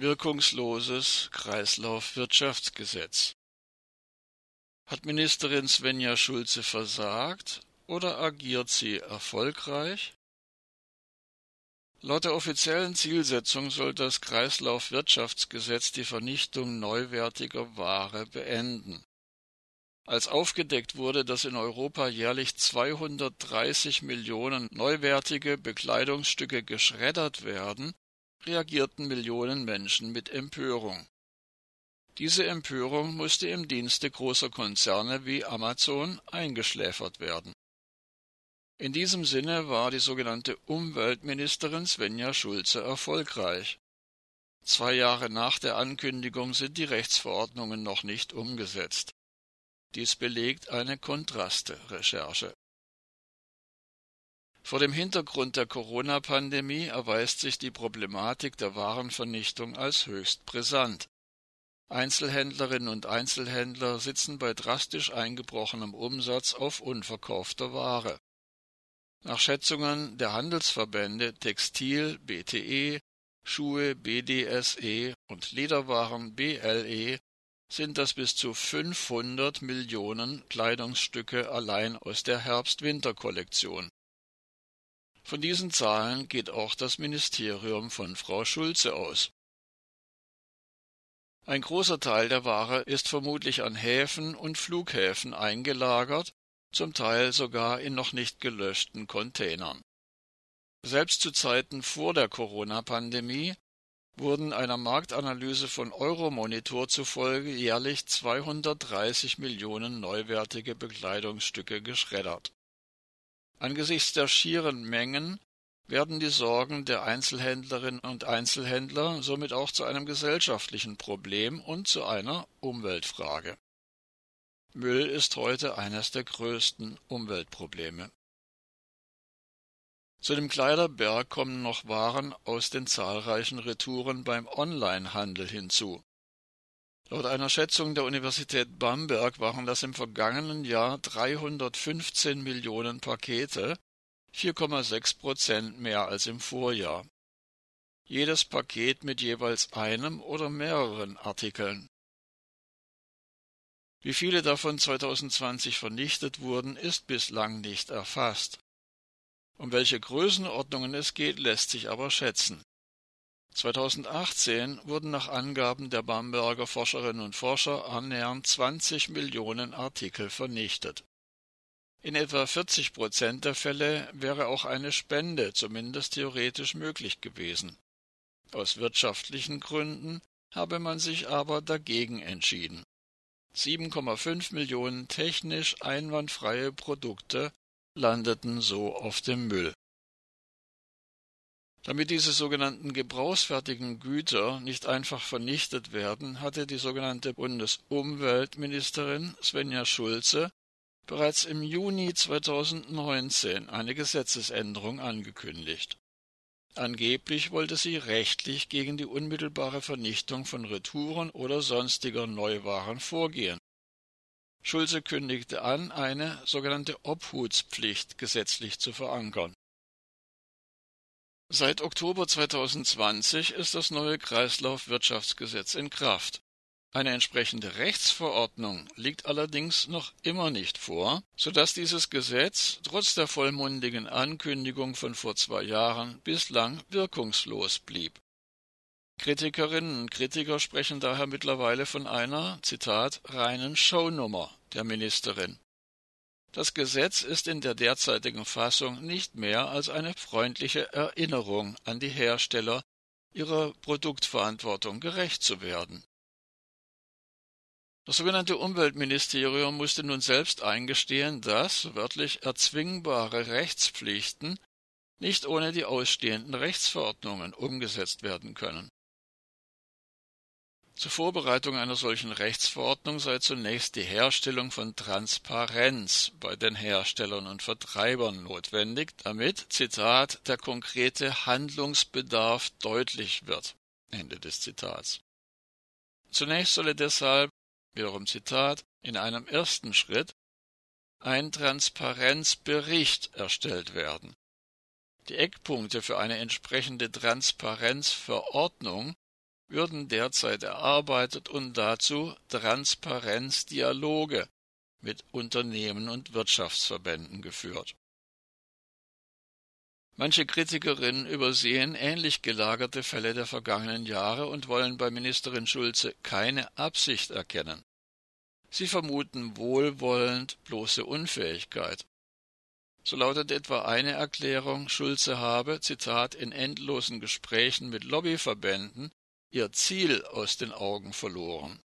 Wirkungsloses Kreislaufwirtschaftsgesetz. Hat Ministerin Svenja Schulze versagt oder agiert sie erfolgreich? Laut der offiziellen Zielsetzung soll das Kreislaufwirtschaftsgesetz die Vernichtung neuwertiger Ware beenden. Als aufgedeckt wurde, dass in Europa jährlich 230 Millionen neuwertige Bekleidungsstücke geschreddert werden, reagierten Millionen Menschen mit Empörung. Diese Empörung musste im Dienste großer Konzerne wie Amazon eingeschläfert werden in diesem Sinne war die sogenannte Umweltministerin Svenja Schulze erfolgreich. Zwei Jahre nach der Ankündigung sind die Rechtsverordnungen noch nicht umgesetzt. Dies belegt eine Kontraste-Recherche. Vor dem Hintergrund der Corona-Pandemie erweist sich die Problematik der Warenvernichtung als höchst brisant. Einzelhändlerinnen und Einzelhändler sitzen bei drastisch eingebrochenem Umsatz auf unverkaufter Ware. Nach Schätzungen der Handelsverbände Textil BTE, Schuhe BDSE und Lederwaren BLE sind das bis zu 500 Millionen Kleidungsstücke allein aus der Herbst-Winter-Kollektion. Von diesen Zahlen geht auch das Ministerium von Frau Schulze aus. Ein großer Teil der Ware ist vermutlich an Häfen und Flughäfen eingelagert zum Teil sogar in noch nicht gelöschten Containern. Selbst zu Zeiten vor der Corona-Pandemie wurden einer Marktanalyse von Euromonitor zufolge jährlich 230 Millionen neuwertige Bekleidungsstücke geschreddert. Angesichts der schieren Mengen werden die Sorgen der Einzelhändlerinnen und Einzelhändler somit auch zu einem gesellschaftlichen Problem und zu einer Umweltfrage. Müll ist heute eines der größten Umweltprobleme. Zu dem Kleiderberg kommen noch Waren aus den zahlreichen Retouren beim Onlinehandel hinzu. Laut einer Schätzung der Universität Bamberg waren das im vergangenen Jahr 315 Millionen Pakete, 4,6 Prozent mehr als im Vorjahr. Jedes Paket mit jeweils einem oder mehreren Artikeln. Wie viele davon 2020 vernichtet wurden, ist bislang nicht erfasst. Um welche Größenordnungen es geht, lässt sich aber schätzen. 2018 wurden nach Angaben der Bamberger Forscherinnen und Forscher annähernd 20 Millionen Artikel vernichtet. In etwa 40 Prozent der Fälle wäre auch eine Spende zumindest theoretisch möglich gewesen. Aus wirtschaftlichen Gründen habe man sich aber dagegen entschieden. 7,5 Millionen technisch einwandfreie Produkte landeten so auf dem Müll. Damit diese sogenannten gebrauchsfertigen Güter nicht einfach vernichtet werden, hatte die sogenannte Bundesumweltministerin Svenja Schulze bereits im Juni 2019 eine Gesetzesänderung angekündigt. Angeblich wollte sie rechtlich gegen die unmittelbare Vernichtung von Retouren oder sonstiger Neuwaren vorgehen. Schulze kündigte an, eine sogenannte Obhutspflicht gesetzlich zu verankern. Seit Oktober 2020 ist das neue Kreislaufwirtschaftsgesetz in Kraft. Eine entsprechende Rechtsverordnung liegt allerdings noch immer nicht vor, so dass dieses Gesetz trotz der vollmundigen Ankündigung von vor zwei Jahren bislang wirkungslos blieb. Kritikerinnen und Kritiker sprechen daher mittlerweile von einer, Zitat, reinen Shownummer der Ministerin. Das Gesetz ist in der derzeitigen Fassung nicht mehr als eine freundliche Erinnerung an die Hersteller, ihrer Produktverantwortung gerecht zu werden. Das sogenannte Umweltministerium musste nun selbst eingestehen, dass wörtlich erzwingbare Rechtspflichten nicht ohne die ausstehenden Rechtsverordnungen umgesetzt werden können. Zur Vorbereitung einer solchen Rechtsverordnung sei zunächst die Herstellung von Transparenz bei den Herstellern und Vertreibern notwendig, damit, Zitat, der konkrete Handlungsbedarf deutlich wird. Ende des Zitats. Zunächst solle deshalb wiederum Zitat, in einem ersten Schritt ein Transparenzbericht erstellt werden. Die Eckpunkte für eine entsprechende Transparenzverordnung würden derzeit erarbeitet und dazu Transparenzdialoge mit Unternehmen und Wirtschaftsverbänden geführt. Manche Kritikerinnen übersehen ähnlich gelagerte Fälle der vergangenen Jahre und wollen bei Ministerin Schulze keine Absicht erkennen. Sie vermuten wohlwollend bloße Unfähigkeit. So lautet etwa eine Erklärung, Schulze habe, Zitat, in endlosen Gesprächen mit Lobbyverbänden ihr Ziel aus den Augen verloren.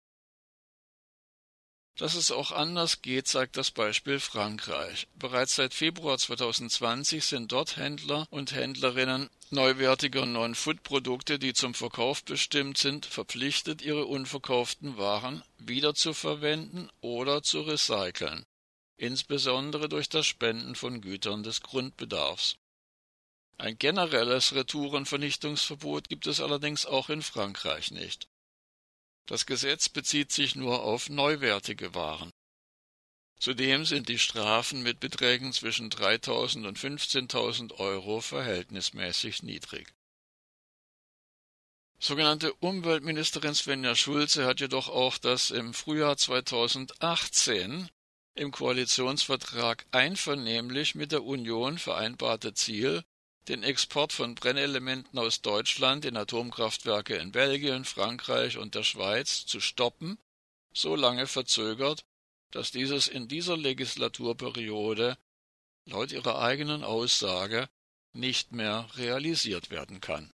Dass es auch anders geht, zeigt das Beispiel Frankreich. Bereits seit Februar 2020 sind dort Händler und Händlerinnen neuwertiger Non-Food-Produkte, die zum Verkauf bestimmt sind, verpflichtet, ihre unverkauften Waren wiederzuverwenden oder zu recyceln, insbesondere durch das Spenden von Gütern des Grundbedarfs. Ein generelles Retourenvernichtungsverbot gibt es allerdings auch in Frankreich nicht. Das Gesetz bezieht sich nur auf neuwertige Waren. Zudem sind die Strafen mit Beträgen zwischen 3.000 und 15.000 Euro verhältnismäßig niedrig. Sogenannte Umweltministerin Svenja Schulze hat jedoch auch das im Frühjahr 2018 im Koalitionsvertrag einvernehmlich mit der Union vereinbarte Ziel den Export von Brennelementen aus Deutschland in Atomkraftwerke in Belgien, Frankreich und der Schweiz zu stoppen, so lange verzögert, dass dieses in dieser Legislaturperiode laut ihrer eigenen Aussage nicht mehr realisiert werden kann